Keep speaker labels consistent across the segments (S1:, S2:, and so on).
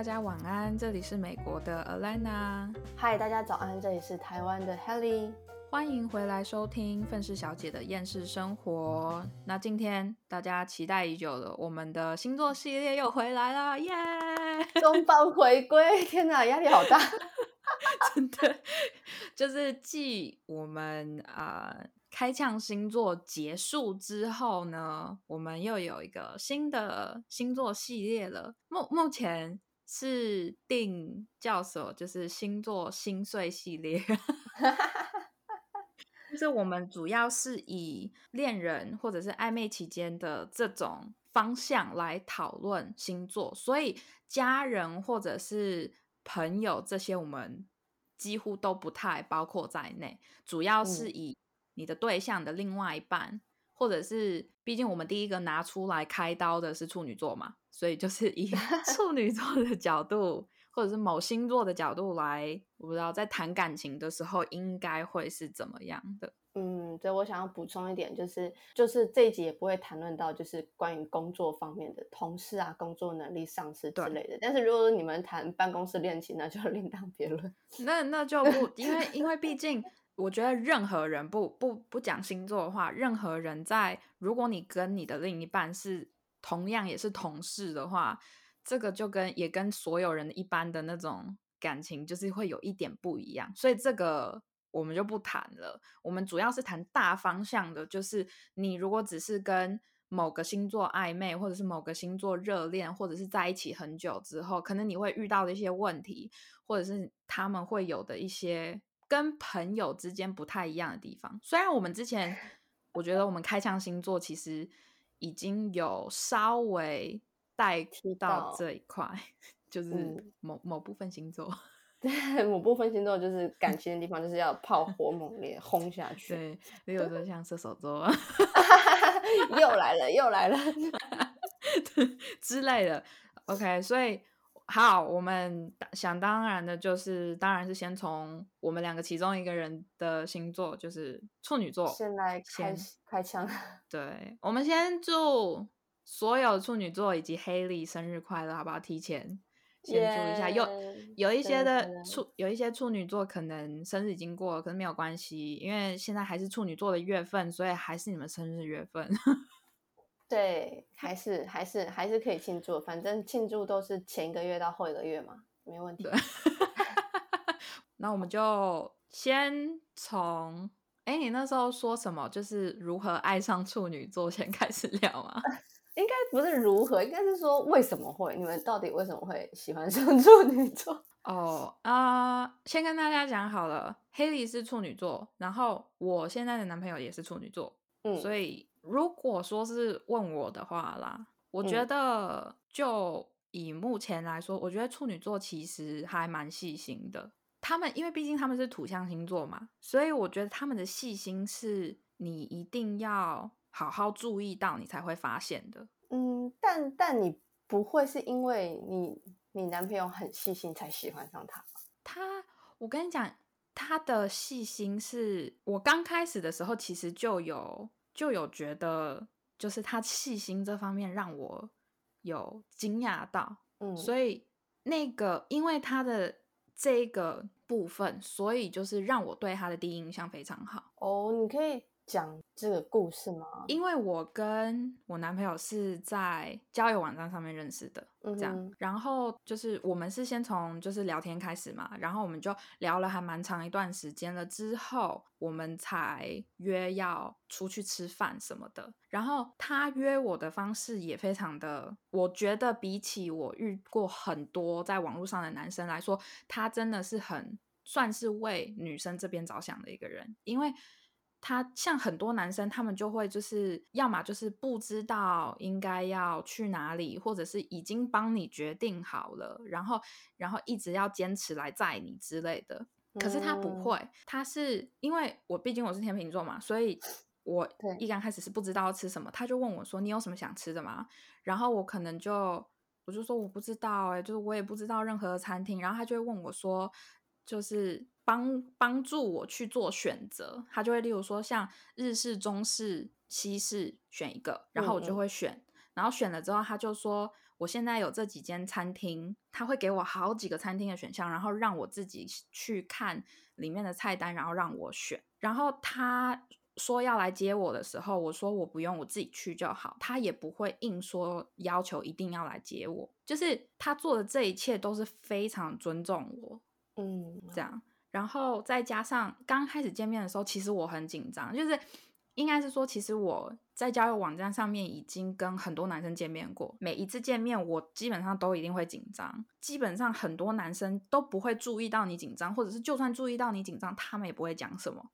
S1: 大家晚安，这里是美国的 Alana。
S2: 嗨，大家早安，这里是台湾的 Helly。
S1: 欢迎回来收听愤世小姐的厌世生活。那今天大家期待已久的，我们的星座系列又回来了，耶！
S2: 东方回归，天哪，压力好大。
S1: 真的，就是继我们啊开枪星座结束之后呢，我们又有一个新的星座系列了。目目前是定叫什么？就是星座心碎系列。就是我们主要是以恋人或者是暧昧期间的这种方向来讨论星座，所以家人或者是朋友这些我们几乎都不太包括在内，主要是以你的对象的另外一半，或者是毕竟我们第一个拿出来开刀的是处女座嘛，所以就是 以处女座的角度。或者是某星座的角度来，我不知道在谈感情的时候应该会是怎么样的。
S2: 嗯，对我想要补充一点，就是就是这一集也不会谈论到就是关于工作方面的同事啊、工作能力、上司之类的。但是如果你们谈办公室恋情，那就另当别论。
S1: 那那就不，因为因为毕竟我觉得任何人不不不讲星座的话，任何人在如果你跟你的另一半是同样也是同事的话。这个就跟也跟所有人一般的那种感情，就是会有一点不一样，所以这个我们就不谈了。我们主要是谈大方向的，就是你如果只是跟某个星座暧昧，或者是某个星座热恋，或者是在一起很久之后，可能你会遇到的一些问题，或者是他们会有的一些跟朋友之间不太一样的地方。虽然我们之前，我觉得我们开枪星座其实已经有稍微。带到这一块，就是某某部分星座，
S2: 对，某部分星座就是感情的地方，就是要炮火猛 烈轰下去。
S1: 对，比如说像射手座，
S2: 又来了，又来了
S1: 之类的。OK，所以好，我们想当然的就是，当然是先从我们两个其中一个人的星座，就是处女座，
S2: 先来开开枪。
S1: 对，我们先祝。所有处女座以及黑莉生日快乐，好不好？提前先祝一下。有有一些的处，有一些处女座可能生日已经过了，可是没有关系，因为现在还是处女座的月份，所以还是你们生日月份。
S2: 对，还是还是还是可以庆祝，反正庆祝都是前一个月到后一个月嘛，没问题。
S1: 那我们就先从，哎，你那时候说什么？就是如何爱上处女座，先开始聊啊。
S2: 应该不是如何，应该是说为什么会？你们到底为什么会喜欢上 处女座？
S1: 哦啊，先跟大家讲好了，黑莉是处女座，然后我现在的男朋友也是处女座，嗯，所以如果说是问我的话啦，我觉得就以目前来说，我觉得处女座其实还蛮细心的。他们因为毕竟他们是土象星座嘛，所以我觉得他们的细心是你一定要。好好注意到你才会发现的，
S2: 嗯，但但你不会是因为你你男朋友很细心才喜欢上他
S1: 他，我跟你讲，他的细心是我刚开始的时候其实就有就有觉得，就是他细心这方面让我有惊讶到，嗯，所以那个因为他的这个部分，所以就是让我对他的第一印象非常好。
S2: 哦，你可以。讲这个故事吗？
S1: 因为我跟我男朋友是在交友网站上面认识的，嗯这样，然后就是我们是先从就是聊天开始嘛，然后我们就聊了还蛮长一段时间了，之后我们才约要出去吃饭什么的。然后他约我的方式也非常的，我觉得比起我遇过很多在网络上的男生来说，他真的是很算是为女生这边着想的一个人，因为。他像很多男生，他们就会就是要么就是不知道应该要去哪里，或者是已经帮你决定好了，然后然后一直要坚持来载你之类的。可是他不会，他是因为我毕竟我是天秤座嘛，所以我一刚开始是不知道要吃什么，他就问我说：“你有什么想吃的吗？”然后我可能就我就说我不知道，哎，就是我也不知道任何餐厅。然后他就会问我说：“就是。”帮帮助我去做选择，他就会例如说像日式、中式、西式选一个，然后我就会选，然后选了之后他就说我现在有这几间餐厅，他会给我好几个餐厅的选项，然后让我自己去看里面的菜单，然后让我选。然后他说要来接我的时候，我说我不用，我自己去就好。他也不会硬说要求一定要来接我，就是他做的这一切都是非常尊重我，
S2: 嗯，
S1: 这样。然后再加上刚开始见面的时候，其实我很紧张，就是应该是说，其实我在交友网站上面已经跟很多男生见面过，每一次见面我基本上都一定会紧张，基本上很多男生都不会注意到你紧张，或者是就算注意到你紧张，他们也不会讲什么。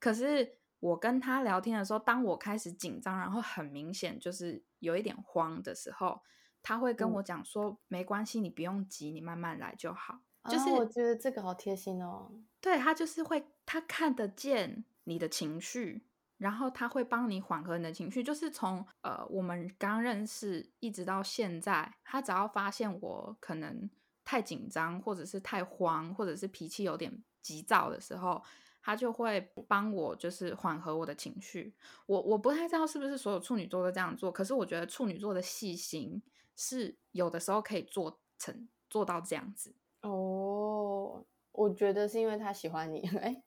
S1: 可是我跟他聊天的时候，当我开始紧张，然后很明显就是有一点慌的时候，他会跟我讲说：“没关系，你不用急，你慢慢来就好。”就是
S2: 我觉得这个好贴心哦。
S1: 对他就是会，他看得见你的情绪，然后他会帮你缓和你的情绪。就是从呃我们刚认识一直到现在，他只要发现我可能太紧张，或者是太慌，或者是脾气有点急躁的时候。他就会帮我，就是缓和我的情绪。我我不太知道是不是所有处女座都这样做，可是我觉得处女座的细心是有的时候可以做成做到这样子。
S2: 哦，我觉得是因为他喜欢你，哎，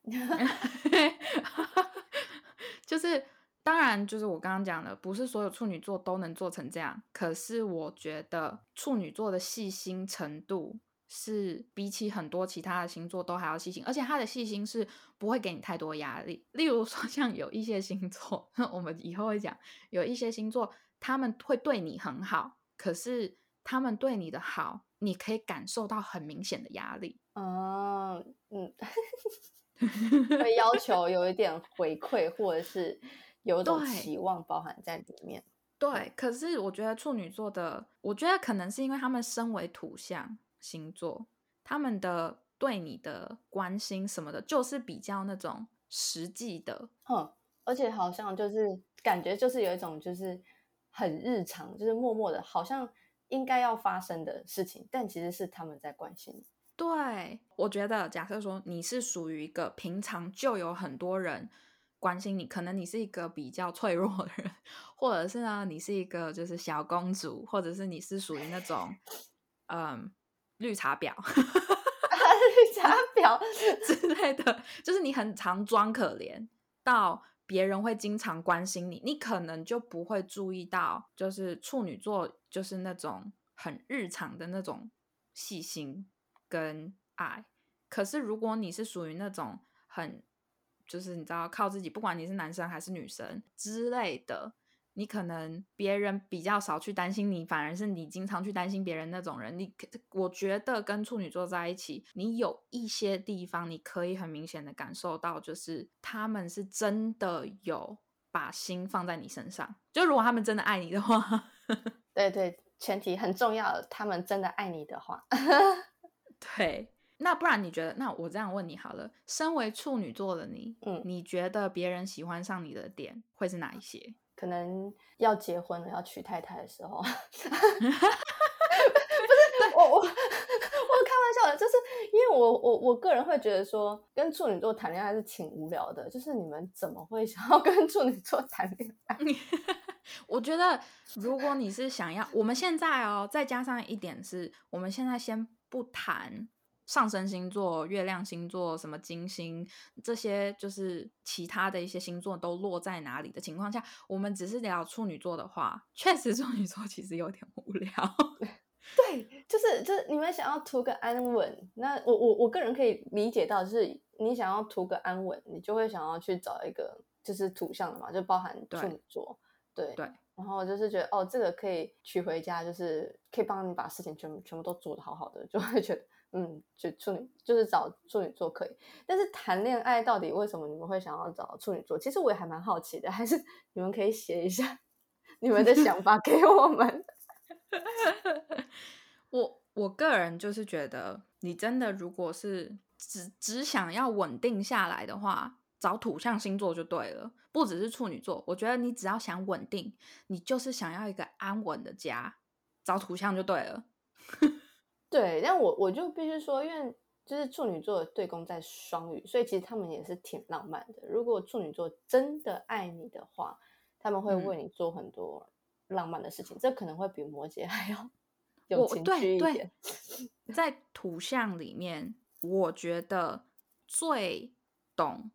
S1: 就是当然就是我刚刚讲的，不是所有处女座都能做成这样，可是我觉得处女座的细心程度。是比起很多其他的星座都还要细心，而且他的细心是不会给你太多压力。例如说，像有一些星座，我们以后会讲，有一些星座他们会对你很好，可是他们对你的好，你可以感受到很明显的压力。
S2: 哦，嗯，会要求有一点回馈，或者是有一种期望包含在里面。
S1: 对，可是我觉得处女座的，我觉得可能是因为他们身为土象。星座他们的对你的关心什么的，就是比较那种实际的，
S2: 哼，而且好像就是感觉就是有一种就是很日常，就是默默的，好像应该要发生的事情，但其实是他们在关心你。
S1: 对，我觉得假设说你是属于一个平常就有很多人关心你，可能你是一个比较脆弱的人，或者是呢你是一个就是小公主，或者是你是属于那种嗯。绿茶婊，
S2: 绿茶婊
S1: 之类的，就是你很常装可怜，到别人会经常关心你，你可能就不会注意到，就是处女座就是那种很日常的那种细心跟爱。可是如果你是属于那种很，就是你知道靠自己，不管你是男生还是女生之类的。你可能别人比较少去担心你，反而是你经常去担心别人那种人。你我觉得跟处女座在一起，你有一些地方你可以很明显的感受到，就是他们是真的有把心放在你身上。就如果他们真的爱你的话，
S2: 对对，前提很重要，他们真的爱你的话，
S1: 对。那不然你觉得？那我这样问你好了，身为处女座的你，嗯，你觉得别人喜欢上你的点会是哪一些？
S2: 可能要结婚了，要娶太太的时候，不是我我 我开玩笑的，就是因为我我我个人会觉得说，跟处女座谈恋爱是挺无聊的。就是你们怎么会想要 跟处女座谈恋爱？
S1: 我觉得如果你是想要，我们现在哦，再加上一点是，我们现在先不谈。上升星座、月亮星座、什么金星这些，就是其他的一些星座都落在哪里的情况下，我们只是聊处女座的话，确实处女座其实有点无聊。
S2: 对，就是就是你们想要图个安稳，那我我我个人可以理解到，就是你想要图个安稳，你就会想要去找一个就是土象的嘛，就包含处女座，对
S1: 对，
S2: 然后就是觉得哦，这个可以娶回家，就是可以帮你把事情全全部都做得好好的，就会觉得。嗯，就处女就是找处女座可以，但是谈恋爱到底为什么你们会想要找处女座？其实我也还蛮好奇的，还是你们可以写一下你们的想法给我们。
S1: 我我个人就是觉得，你真的如果是只只想要稳定下来的话，找土象星座就对了，不只是处女座。我觉得你只要想稳定，你就是想要一个安稳的家，找土象就对了。
S2: 对，但我我就必须说，因为就是处女座的对宫在双鱼，所以其实他们也是挺浪漫的。如果处女座真的爱你的话，他们会为你做很多浪漫的事情，这可能会比摩羯 还要有情绪一点。
S1: 在土象里面，我觉得最懂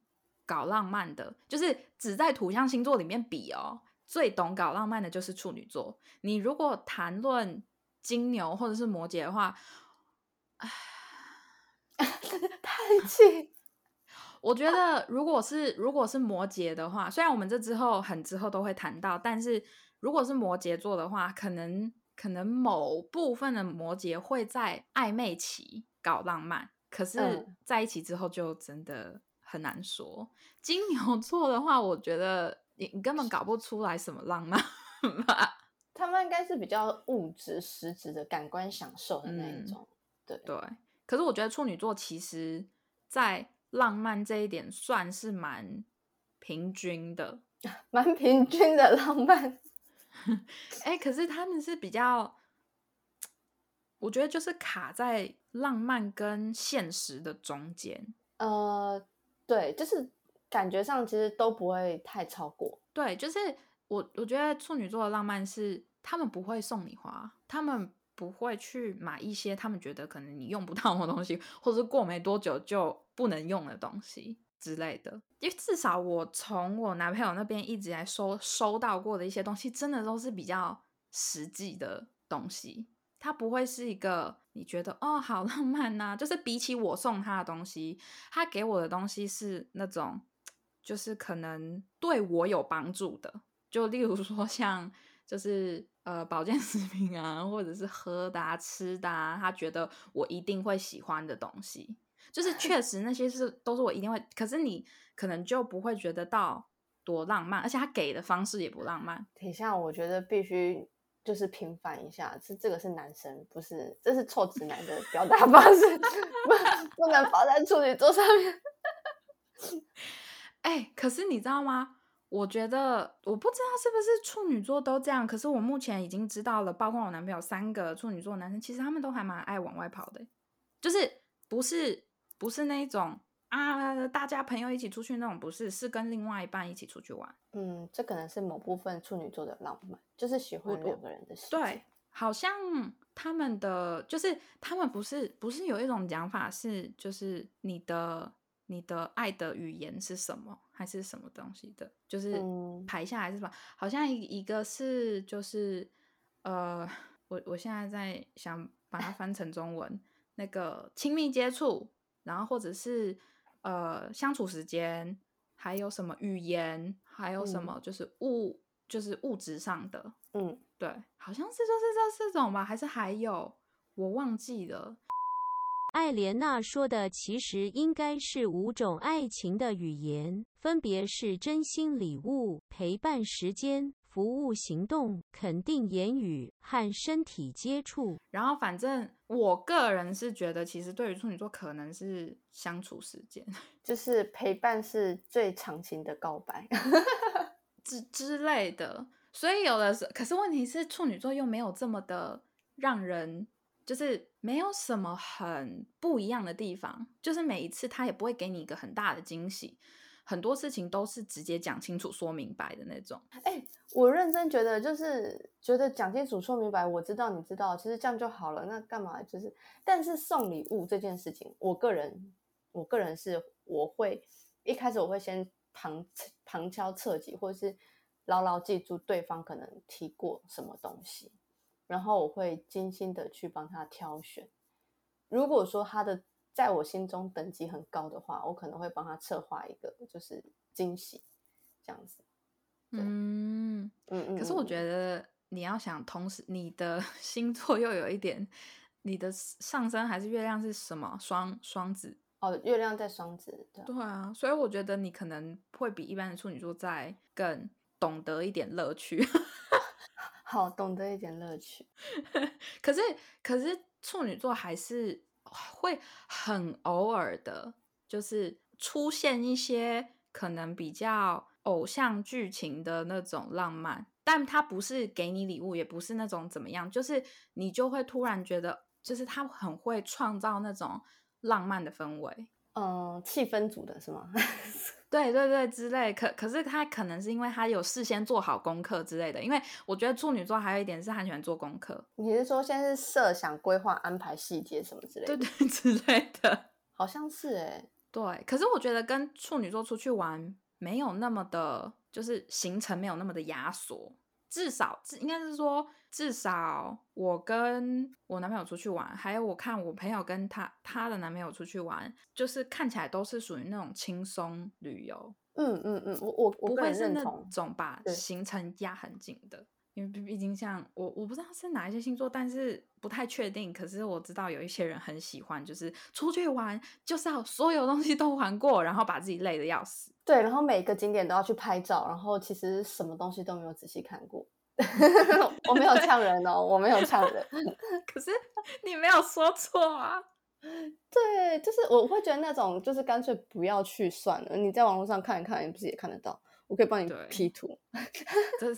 S1: 搞浪漫的，就是只在土象星座里面比哦，最懂搞浪漫的就是处女座。你如果谈论金牛或者是摩羯的话，
S2: 唉，太气。
S1: 我觉得，如果是如果是摩羯的话，虽然我们这之后很之后都会谈到，但是如果是摩羯座的话，可能可能某部分的摩羯会在暧昧期搞浪漫，可是在一起之后就真的很难说。金牛座的话，我觉得你你根本搞不出来什么浪漫吧？
S2: 他们应该是比较物质、实质的感官享受的那一种。对
S1: 对，可是我觉得处女座其实，在浪漫这一点算是蛮平均的，
S2: 蛮平均的浪漫。
S1: 哎，可是他们是比较，我觉得就是卡在浪漫跟现实的中间。
S2: 呃，对，就是感觉上其实都不会太超过。
S1: 对，就是我我觉得处女座的浪漫是他们不会送你花，他们。不会去买一些他们觉得可能你用不到的东西，或者是过没多久就不能用的东西之类的。因为至少我从我男朋友那边一直来收收到过的一些东西，真的都是比较实际的东西。他不会是一个你觉得哦好浪漫呐，就是比起我送他的东西，他给我的东西是那种就是可能对我有帮助的。就例如说像就是。呃，保健食品啊，或者是喝的、吃的，他觉得我一定会喜欢的东西，就是 确实那些是都是我一定会。可是你可能就不会觉得到多浪漫，而且他给的方式也不浪漫。
S2: 等一下，我觉得必须就是平反一下，是这个是男生，不是这是臭直男的表达方式，不不能放在处女座上面。
S1: 哎，可是你知道吗？我觉得我不知道是不是处女座都这样，可是我目前已经知道了，包括我男朋友三个处女座男生，其实他们都还蛮爱往外跑的，就是不是不是那种啊，大家朋友一起出去那种，不是，是跟另外一半一起出去玩。
S2: 嗯，这可能是某部分处女座的浪漫，就是喜欢两个人的事。
S1: 对，好像他们的就是他们不是不是有一种讲法是，就是你的。你的爱的语言是什么，还是什么东西的？就是排下来是吧？好像一一个是就是呃，我我现在在想把它翻成中文，那个亲密接触，然后或者是呃相处时间，还有什么语言，还有什么就是物就是物质上的，嗯，对，好像是就是这四种吧，还是还有我忘记了。
S3: 艾莲娜说的其实应该是五种爱情的语言，分别是真心礼物、陪伴时间、服务行动、肯定言语和身体接触。
S1: 然后，反正我个人是觉得，其实对于处女座，可能是相处时间，
S2: 就是陪伴是最长情的告白
S1: 之之类的。所以有的时候，可是问题是，处女座又没有这么的让人。就是没有什么很不一样的地方，就是每一次他也不会给你一个很大的惊喜，很多事情都是直接讲清楚、说明白的那种。
S2: 哎，我认真觉得，就是觉得讲清楚、说明白，我知道，你知道，其实这样就好了。那干嘛？就是，但是送礼物这件事情，我个人，我个人是我会一开始我会先旁旁敲侧击，或者是牢牢记住对方可能提过什么东西。然后我会精心的去帮他挑选。如果说他的在我心中等级很高的话，我可能会帮他策划一个就是惊喜这样子。
S1: 嗯嗯嗯。可是我觉得你要想，同时你的 星座又有一点，你的上升还是月亮是什么？双双子
S2: 哦，月亮在双子。
S1: 对啊，所以我觉得你可能会比一般的处女座在更懂得一点乐趣。
S2: 好，懂得一点乐趣。
S1: 可是，可是处女座还是会很偶尔的，就是出现一些可能比较偶像剧情的那种浪漫，但他不是给你礼物，也不是那种怎么样，就是你就会突然觉得，就是他很会创造那种浪漫的氛围。
S2: 嗯，气氛组的是吗？
S1: 对对对之类。可可是他可能是因为他有事先做好功课之类的。因为我觉得处女座还有一点是很喜欢做功课。
S2: 你是说先是设想、规划、安排细节什么之类的？
S1: 对 对之类的，
S2: 好像是哎。
S1: 对，可是我觉得跟处女座出去玩没有那么的，就是行程没有那么的压缩。至少，应该是说，至少我跟我男朋友出去玩，还有我看我朋友跟他他的男朋友出去玩，就是看起来都是属于那种轻松旅游。
S2: 嗯嗯嗯，我我
S1: 不会是那种把行程压很紧的。因为毕竟像我，我不知道是哪一些星座，但是不太确定。可是我知道有一些人很喜欢，就是出去玩就是要所有东西都玩过，然后把自己累得要死。
S2: 对，然后每个景点都要去拍照，然后其实什么东西都没有仔细看过。我没有呛人哦，我没有呛人。
S1: 可是你没有说错啊。
S2: 对，就是我会觉得那种就是干脆不要去算了。你在网络上看一看，你不是也看得到？我可以帮你 P 图。
S1: 这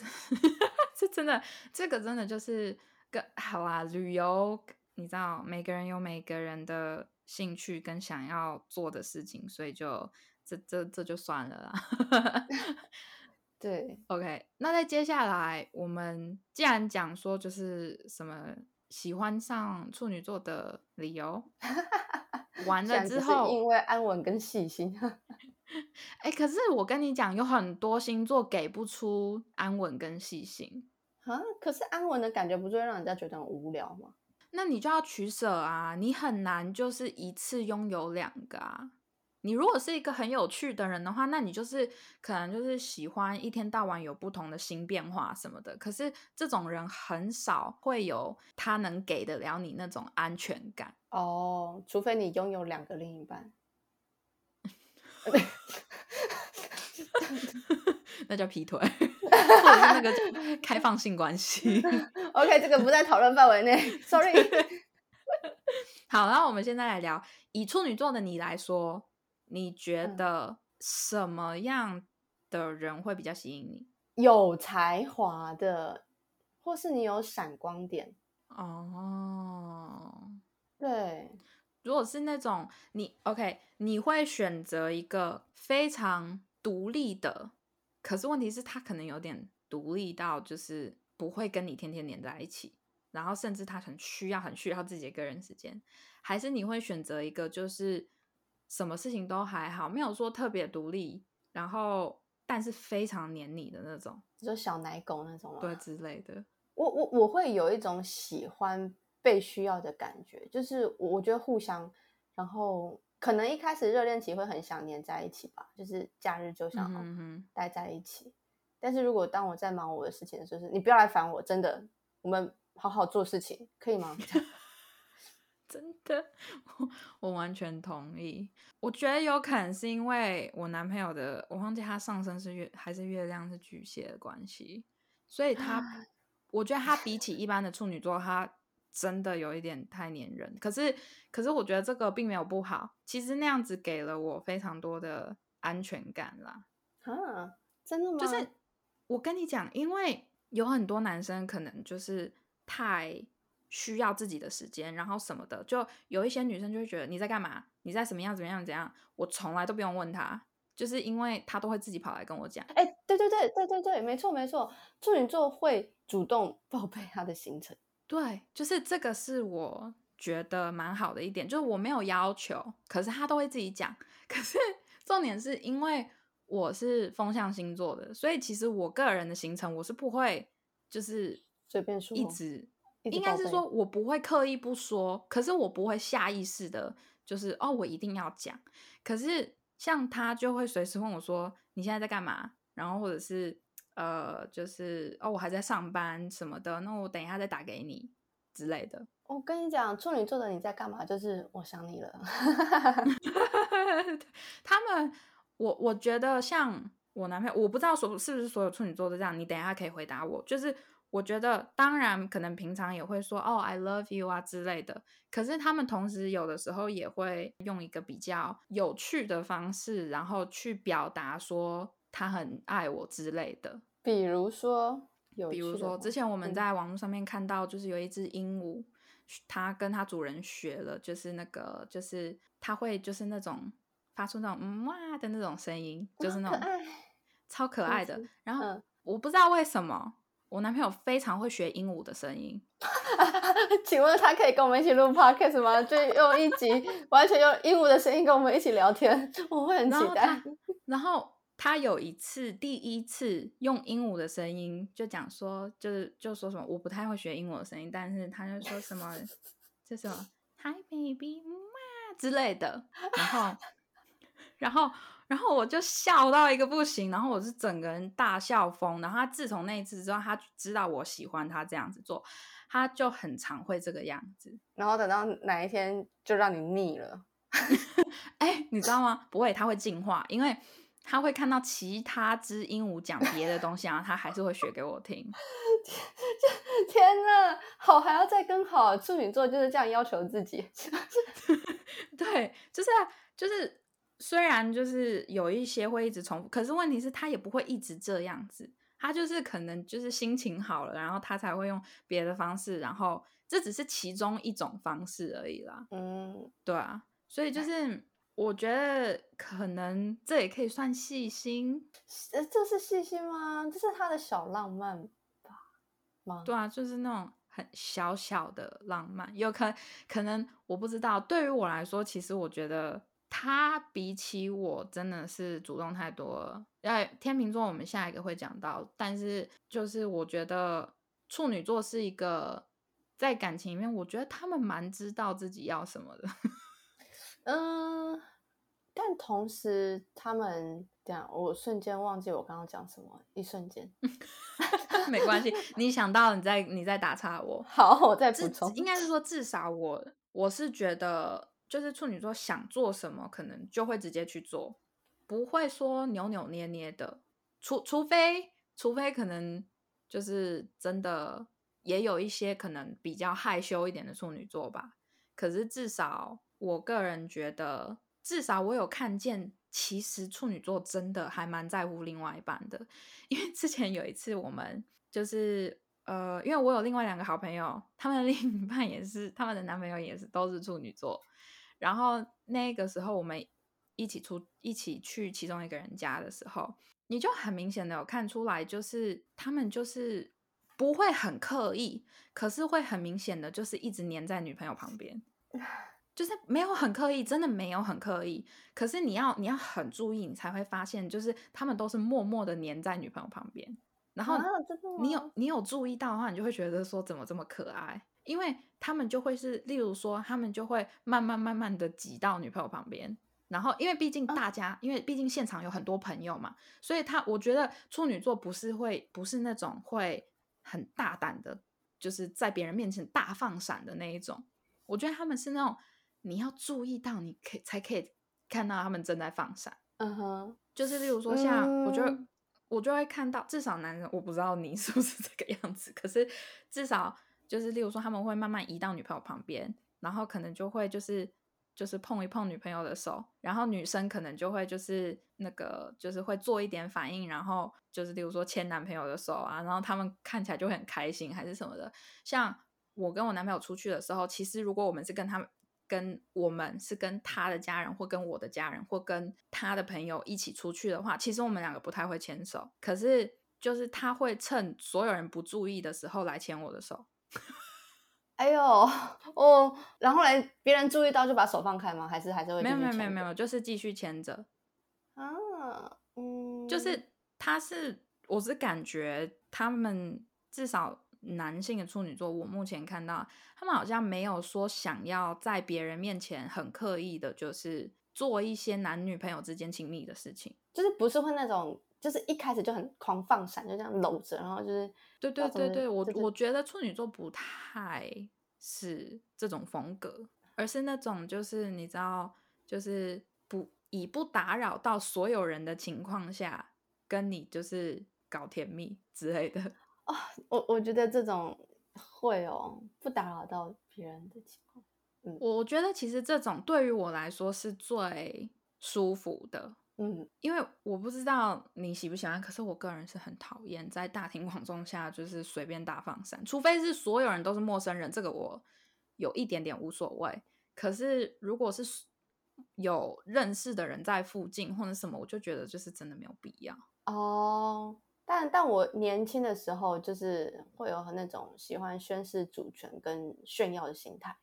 S1: 这真的，这个真的就是个好啊！旅游，你知道，每个人有每个人的兴趣跟想要做的事情，所以就这这这就算了啦。
S2: 对
S1: ，OK，那在接下来，我们既然讲说就是什么喜欢上处女座的理由，完 了之后，
S2: 因为安稳跟细心。
S1: 哎，可是我跟你讲，有很多星座给不出安稳跟细心
S2: 啊。可是安稳的感觉不就会让人家觉得很无聊吗？
S1: 那你就要取舍啊，你很难就是一次拥有两个啊。你如果是一个很有趣的人的话，那你就是可能就是喜欢一天到晚有不同的新变化什么的。可是这种人很少会有他能给得了你那种安全感
S2: 哦，除非你拥有两个另一半。
S1: 那叫劈腿，或者是那个开放性关系。
S2: OK，这个不在讨论范围内。Sorry。
S1: 好，然后我们现在来聊，以处女座的你来说，你觉得什么样的人会比较吸引你？
S2: 有才华的，或是你有闪光点？
S1: 哦，
S2: 对。
S1: 如果是那种你 OK，你会选择一个非常独立的，可是问题是他可能有点独立到就是不会跟你天天黏在一起，然后甚至他很需要很需要自己的个人时间，还是你会选择一个就是什么事情都还好，没有说特别独立，然后但是非常黏你的那种，
S2: 就小奶狗那种
S1: 对之类的。
S2: 我我我会有一种喜欢。被需要的感觉，就是我觉得互相，然后可能一开始热恋期会很想黏在一起吧，就是假日就想待在一起。但是如果当我在忙我的事情，就是你不要来烦我，真的，我们好好做事情，可以吗？
S1: 真的，我我完全同意。我觉得有可能是因为我男朋友的，我忘记他上升是月还是月亮是巨蟹的关系，所以他，我觉得他比起一般的处女座，他。真的有一点太黏人，可是可是我觉得这个并没有不好，其实那样子给了我非常多的安全感啦。
S2: 啊，真的吗？
S1: 就是我跟你讲，因为有很多男生可能就是太需要自己的时间，然后什么的，就有一些女生就会觉得你在干嘛？你在什么样？怎么样？怎样？我从来都不用问他，就是因为他都会自己跑来跟我讲。
S2: 哎，对对对对对对，没错没错，处女座会主动报备他的行程。
S1: 对，就是这个是我觉得蛮好的一点，就是我没有要求，可是他都会自己讲。可是重点是因为我是风象星座的，所以其实我个人的行程我是不会就是
S2: 随便说，
S1: 一直应该是说我不会刻意不说，可是我不会下意识的，就是哦我一定要讲。可是像他就会随时问我说你现在在干嘛，然后或者是。呃，就是哦，我还在上班什么的，那我等一下再打给你之类的。
S2: 我跟你讲，处女座的你在干嘛？就是我想你了。
S1: 他们，我我觉得像我男朋友，我不知道所是不是所有处女座都这样。你等一下可以回答我。就是我觉得，当然可能平常也会说哦，I love you 啊之类的。可是他们同时有的时候也会用一个比较有趣的方式，然后去表达说他很爱我之类的。
S2: 比如说，
S1: 比如说，之前我们在网络上面看到，就是有一只鹦鹉，它跟它主人学了，就是那个，就是它会，就是那种，发出那种嗯哇的那种声音，就是那
S2: 种
S1: 超可爱的。然后我不知道为什么我男朋友非常会学鹦鹉的声音。
S2: 请问他可以跟我们一起录 podcast 吗？就用一集 完全用鹦鹉的声音跟我们一起聊天，我会很期待。
S1: 然后他有一次第一次用鹦鹉的声音，就讲说，就是就说什么我不太会学鹦鹉的声音，但是他就说什么就什么 Hi baby 嘛之类的，然后然后然后我就笑到一个不行，然后我是整个人大笑疯。然后他自从那一次之后，他知道我喜欢他这样子做。他就很常会这个样子，
S2: 然后等到哪一天就让你腻了。
S1: 哎，你知道吗？不会，他会进化，因为他会看到其他只鹦鹉讲别的东西，然后他还是会学给我听。
S2: 天哪，好还要再更好，处女座就是这样要求自己。
S1: 对，就是就是，虽然就是有一些会一直重复，可是问题是，他也不会一直这样子。他就是可能就是心情好了，然后他才会用别的方式，然后这只是其中一种方式而已啦。嗯，对啊，所以就是我觉得可能这也可以算细心。
S2: 呃，这是细心吗？这是他的小浪漫吧？吗？
S1: 对啊，就是那种很小小的浪漫，有可可能我不知道。对于我来说，其实我觉得。他比起我真的是主动太多了。哎，天秤座我们下一个会讲到，但是就是我觉得处女座是一个在感情里面，我觉得他们蛮知道自己要什么的。
S2: 嗯，但同时他们这样，我瞬间忘记我刚刚讲什么，一瞬间。
S1: 没关系，你想到你在你在打岔我。
S2: 好，我再补充。
S1: 应该是说，至少我我是觉得。就是处女座想做什么，可能就会直接去做，不会说扭扭捏捏的。除除非，除非可能就是真的也有一些可能比较害羞一点的处女座吧。可是至少我个人觉得，至少我有看见，其实处女座真的还蛮在乎另外一半的。因为之前有一次，我们就是呃，因为我有另外两个好朋友，他们的另一半也是，他们的男朋友也是，都是处女座。然后那个时候我们一起出一起去其中一个人家的时候，你就很明显的有看出来，就是他们就是不会很刻意，可是会很明显的就是一直黏在女朋友旁边，就是没有很刻意，真的没有很刻意。可是你要你要很注意，你才会发现，就是他们都是默默的黏在女朋友旁边。然后你有你有注意到的话，你就会觉得说怎么这么可爱。因为他们就会是，例如说，他们就会慢慢慢慢的挤到女朋友旁边，然后因为毕竟大家，因为毕竟现场有很多朋友嘛，所以他我觉得处女座不是会不是那种会很大胆的，就是在别人面前大放闪的那一种。我觉得他们是那种你要注意到，你可以才可以看到他们正在放闪。嗯哼，就是例如说像我觉得我就会看到，至少男人我不知道你是不是这个样子，可是至少。就是，例如说，他们会慢慢移到女朋友旁边，然后可能就会就是就是碰一碰女朋友的手，然后女生可能就会就是那个就是会做一点反应，然后就是例如说牵男朋友的手啊，然后他们看起来就会很开心还是什么的。像我跟我男朋友出去的时候，其实如果我们是跟他们跟我们是跟他的家人或跟我的家人或跟他的朋友一起出去的话，其实我们两个不太会牵手，可是就是他会趁所有人不注意的时候来牵我的手。
S2: 哎呦 哦，然后来别人注意到就把手放开吗？还是还是会
S1: 没有没有没有没有，就是继续牵着啊，嗯，就是他是我是感觉他们至少男性的处女座，我目前看到他们好像没有说想要在别人面前很刻意的，就是做一些男女朋友之间亲密的事情，
S2: 就是不是会那种。就是一开始就很狂放闪，就这样搂着，然后就是
S1: 对对对对，我我觉得处女座不太是这种风格，而是那种就是你知道，就是不以不打扰到所有人的情况下，跟你就是搞甜蜜之类的
S2: 啊。我我觉得这种会哦，不打扰到别人的情况。
S1: 嗯，我觉得其实这种对于我来说是最舒服的。嗯，因为我不知道你喜不喜欢，可是我个人是很讨厌在大庭广众下就是随便大放闪，除非是所有人都是陌生人，这个我有一点点无所谓。可是如果是有认识的人在附近或者什么，我就觉得就是真的没有必要
S2: 哦。但但我年轻的时候就是会有那种喜欢宣示主权跟炫耀的心态，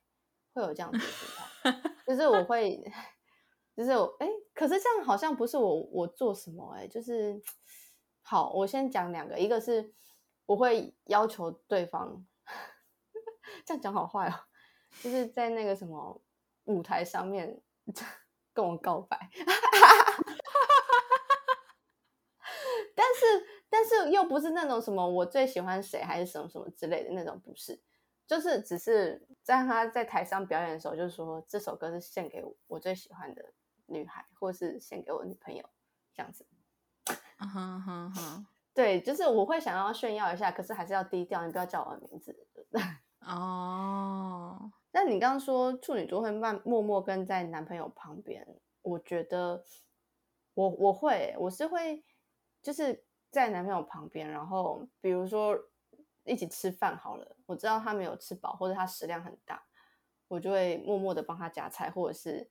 S2: 会有这样子的心态，就是我会，就是我哎，可是这样好像不是我我做什么哎，就是好，我先讲两个，一个是我会要求对方，这样讲好坏哦，就是在那个什么舞台上面跟我告白，但是。但是又不是那种什么我最喜欢谁还是什么什么之类的那种，不是，就是只是在他在台上表演的时候，就是说这首歌是献给我最喜欢的女孩，或是献给我女朋友这样子。
S1: 哼哼哼，
S2: 对，就是我会想要炫耀一下，可是还是要低调，你不要叫我的名字。
S1: 哦，
S2: 那你刚刚说处女座会慢默默跟在男朋友旁边，我觉得我我会，我是会就是。在男朋友旁边，然后比如说一起吃饭好了，我知道他没有吃饱，或者他食量很大，我就会默默的帮他夹菜，或者是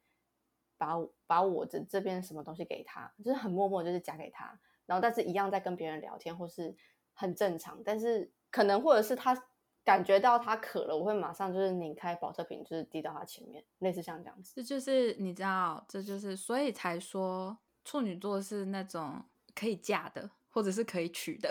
S2: 把把我的这边什么东西给他，就是很默默，就是夹给他。然后但是一样在跟别人聊天，或是很正常，但是可能或者是他感觉到他渴了，我会马上就是拧开保特瓶，就是滴到他前面，类似像这样子。
S1: 这就是你知道，这就是所以才说处女座是那种可以嫁的。或者是可以娶的，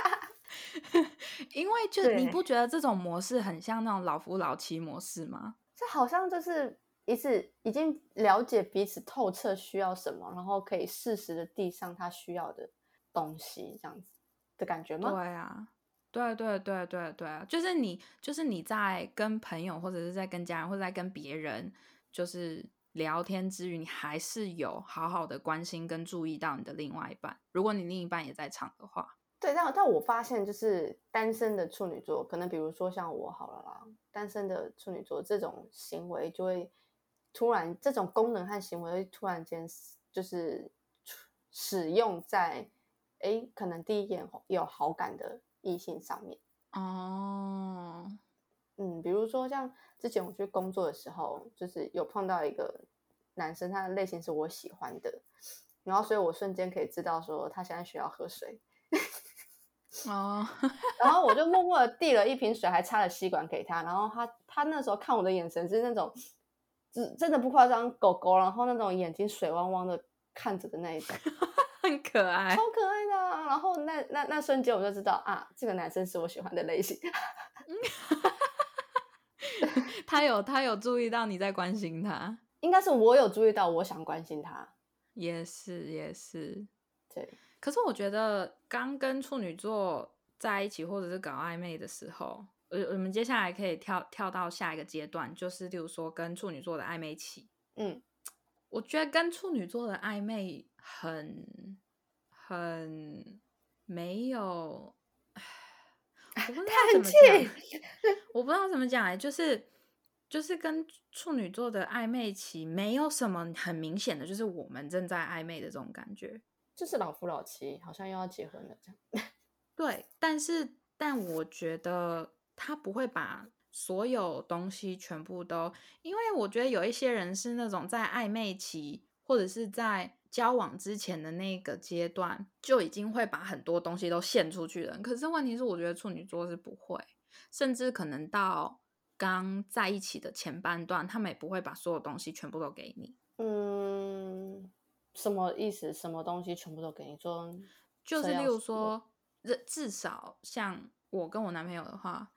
S1: 因为就你不觉得这种模式很像那种老夫老妻模式吗？
S2: 这好像就是一次已经了解彼此透彻需要什么，然后可以适时的递上他需要的东西，这样子的感觉吗？
S1: 对啊，对对对对对，就是你就是你在跟朋友或者是在跟家人或者在跟别人，就是。聊天之余，你还是有好好的关心跟注意到你的另外一半。如果你另一半也在场的话，
S2: 对，但但我发现就是单身的处女座，可能比如说像我好了啦，单身的处女座这种行为就会突然，这种功能和行为会突然间就是使用在哎，可能第一眼有好感的异性上面。
S1: 哦。
S2: 嗯，比如说像之前我去工作的时候，就是有碰到一个男生，他的类型是我喜欢的，然后所以我瞬间可以知道说他现在需要喝水
S1: 哦，
S2: 然后我就默默的递了一瓶水，还插了吸管给他，然后他他那时候看我的眼神是那种，真真的不夸张，狗狗，然后那种眼睛水汪汪的看着的那一种，
S1: 很可爱，
S2: 超可爱的，然后那那那瞬间我就知道啊，这个男生是我喜欢的类型。
S1: 他有他有注意到你在关心他，
S2: 应该是我有注意到，我想关心他，
S1: 也是也是，
S2: 对。
S1: 可是我觉得刚跟处女座在一起或者是搞暧昧的时候，呃，我们接下来可以跳跳到下一个阶段，就是例如说跟处女座的暧昧期。
S2: 嗯，
S1: 我觉得跟处女座的暧昧很很没有。我不知道怎么讲，我不知道怎么讲哎，就是就是跟处女座的暧昧期没有什么很明显的，就是我们正在暧昧的这种感觉，
S2: 就是老夫老妻，好像又要结婚了这样。
S1: 对，但是但我觉得他不会把所有东西全部都，因为我觉得有一些人是那种在暧昧期或者是在。交往之前的那个阶段就已经会把很多东西都献出去了，可是问题是，我觉得处女座是不会，甚至可能到刚在一起的前半段，他们也不会把所有东西全部都给你。
S2: 嗯，什么意思？什么东西全部都给你？做
S1: 就是，例如说，至少像我跟我男朋友的话，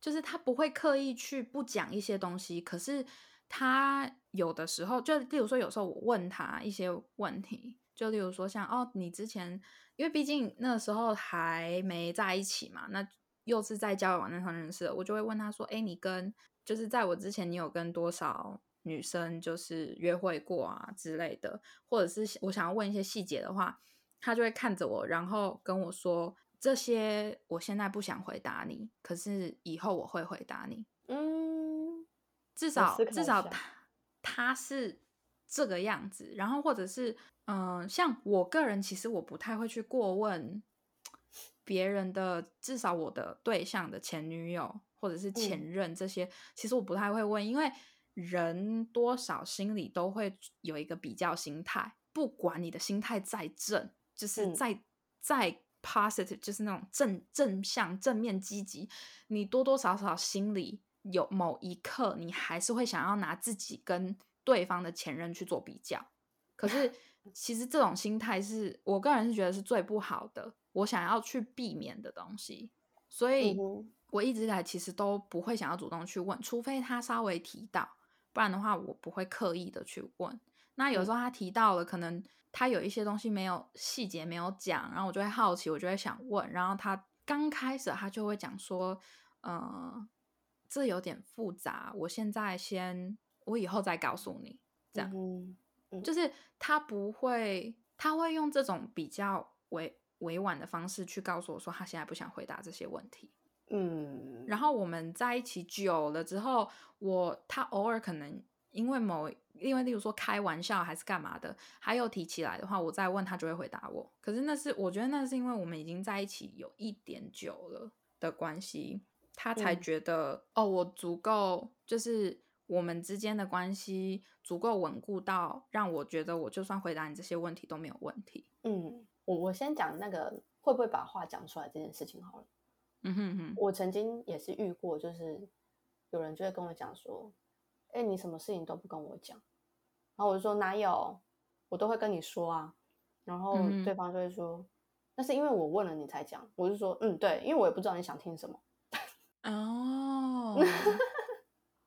S1: 就是他不会刻意去不讲一些东西，可是。他有的时候，就例如说，有时候我问他一些问题，就例如说，像哦，你之前，因为毕竟那时候还没在一起嘛，那又是在交友网站上认识的，我就会问他说，哎，你跟就是在我之前，你有跟多少女生就是约会过啊之类的，或者是我想要问一些细节的话，他就会看着我，然后跟我说这些，我现在不想回答你，可是以后我会回答你，
S2: 嗯。
S1: 至少至少他他是这个样子，然后或者是嗯，像我个人其实我不太会去过问别人的，至少我的对象的前女友或者是前任这些，其实我不太会问，因为人多少心里都会有一个比较心态，不管你的心态再正，就是再再 positive，就是那种正正向、正面、积极，你多多少少心里有某一刻，你还是会想要拿自己跟对方的前任去做比较。可是，其实这种心态是我个人是觉得是最不好的，我想要去避免的东西。所以，我一直以来其实都不会想要主动去问，除非他稍微提到。不然的话，我不会刻意的去问。那有时候他提到了，可能他有一些东西没有细节没有讲，然后我就会好奇，我就会想问。然后他刚开始他就会讲说，呃，这有点复杂，我现在先，我以后再告诉你。这样，就是他不会，他会用这种比较委委婉的方式去告诉我说，他现在不想回答这些问题。嗯，然后我们在一起久了之后，我他偶尔可能因为某因为例如说开玩笑还是干嘛的，还有提起来的话，我再问他就会回答我。可是那是我觉得那是因为我们已经在一起有一点久了的关系，他才觉得哦，我足够就是我们之间的关系足够稳固到让我觉得我就算回答你这些问题都没有问题。
S2: 嗯，我我先讲那个会不会把话讲出来这件事情好了。嗯哼哼，我曾经也是遇过，就是有人就会跟我讲说：“哎，你什么事情都不跟我讲。”然后我就说：“哪有？我都会跟你说啊。”然后对方就会说：“那是因为我问了你才讲。”我就说：“嗯，对，因为我也不知道你想听什么。”
S1: 哦，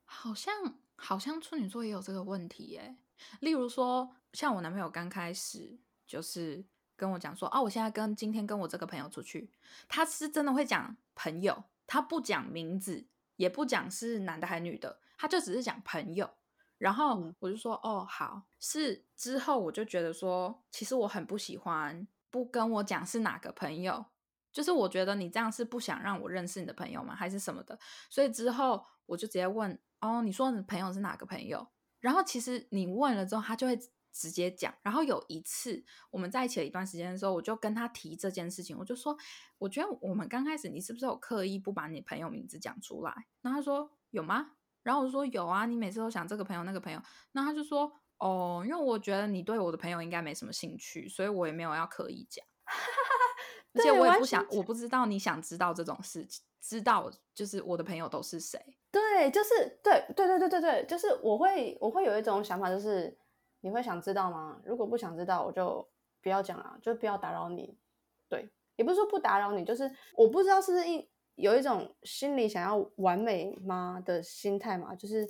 S1: 好像好像处女座也有这个问题耶。例如说，像我男朋友刚开始就是。跟我讲说啊，我现在跟今天跟我这个朋友出去，他是真的会讲朋友，他不讲名字，也不讲是男的还是女的，他就只是讲朋友。然后我就说哦好，是之后我就觉得说，其实我很不喜欢不跟我讲是哪个朋友，就是我觉得你这样是不想让我认识你的朋友吗，还是什么的？所以之后我就直接问哦，你说你朋友是哪个朋友？然后其实你问了之后，他就会。直接讲，然后有一次我们在一起了一段时间的时候，我就跟他提这件事情，我就说，我觉得我们刚开始你是不是有刻意不把你朋友名字讲出来？然后他说有吗？然后我说有啊，你每次都想这个朋友那个朋友。那他就说哦，因为我觉得你对我的朋友应该没什么兴趣，所以我也没有要刻意讲，而且我也不想，我不知道你想知道这种事情，知道就是我的朋友都是谁？
S2: 对，就是对对对对对对，就是我会我会有一种想法，就是。你会想知道吗？如果不想知道，我就不要讲了，就不要打扰你。对，也不是说不打扰你，就是我不知道是不是一有一种心里想要完美吗的心态嘛？就是，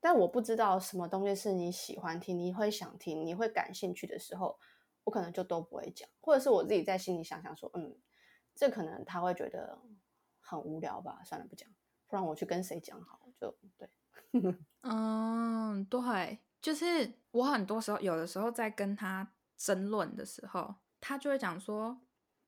S2: 但我不知道什么东西是你喜欢听、你会想听、你会感兴趣的时候，我可能就都不会讲，或者是我自己在心里想想说，嗯，这可能他会觉得很无聊吧，算了，不讲，不然我去跟谁讲好？就对，
S1: 嗯，对。就是我很多时候，有的时候在跟他争论的时候，他就会讲说：“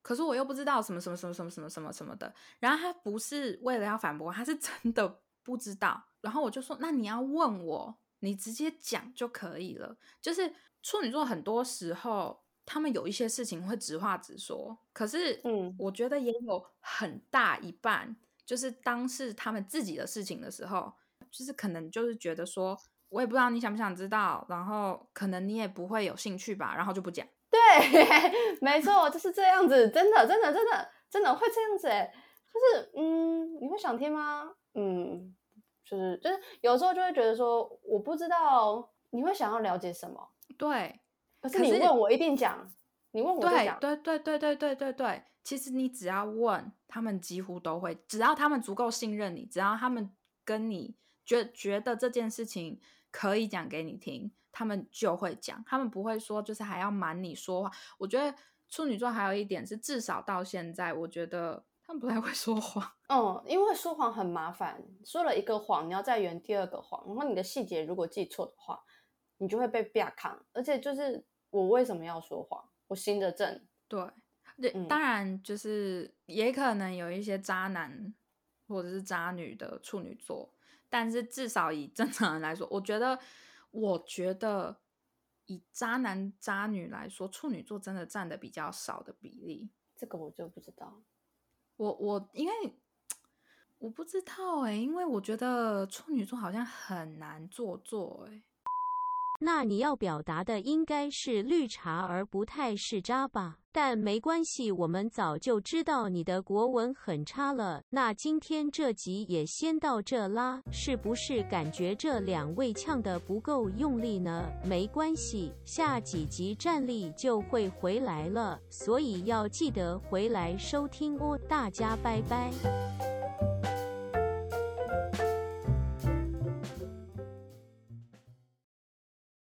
S1: 可是我又不知道什么什么什么什么什么什么什么的。”然后他不是为了要反驳，他是真的不知道。然后我就说：“那你要问我，你直接讲就可以了。”就是处女座很多时候，他们有一些事情会直话直说。可是，嗯，我觉得也有很大一半，就是当是他们自己的事情的时候，就是可能就是觉得说。我也不知道你想不想知道，然后可能你也不会有兴趣吧，然后就不讲。
S2: 对，没错，就是这样子，真的，真的，真的，真的会这样子哎，就是嗯，你会想听吗？嗯，就是就是有时候就会觉得说，我不知道你会想要了解什么。
S1: 对，
S2: 可是你问我一定讲，你问我就讲。
S1: 对对对对对对对，其实你只要问他们，几乎都会，只要他们足够信任你，只要他们跟你觉觉得这件事情。可以讲给你听，他们就会讲，他们不会说就是还要瞒你说话。我觉得处女座还有一点是，至少到现在，我觉得他们不太会 说谎。
S2: 嗯，因为说谎很麻烦，说了一个谎，你要再圆第二个谎，然后你的细节如果记错的话，你就会被啪扛。而且就是我为什么要说谎？我心的正。
S1: 对，对，当然就是也可能有一些渣男或者是渣女的处女座。但是至少以正常人来说，我觉得，我觉得以渣男渣女来说，处女座真的占的比较少的比例。
S2: 这个我就不知道。
S1: 我我因为我不知道哎，因为我觉得处女座好像很难做作哎。
S3: 那你要表达的应该是绿茶，而不太是渣吧？但没关系，我们早就知道你的国文很差了。那今天这集也先到这啦，是不是感觉这两位呛的不够用力呢？没关系，下几集战力就会回来了，所以要记得回来收听哦。大家拜拜。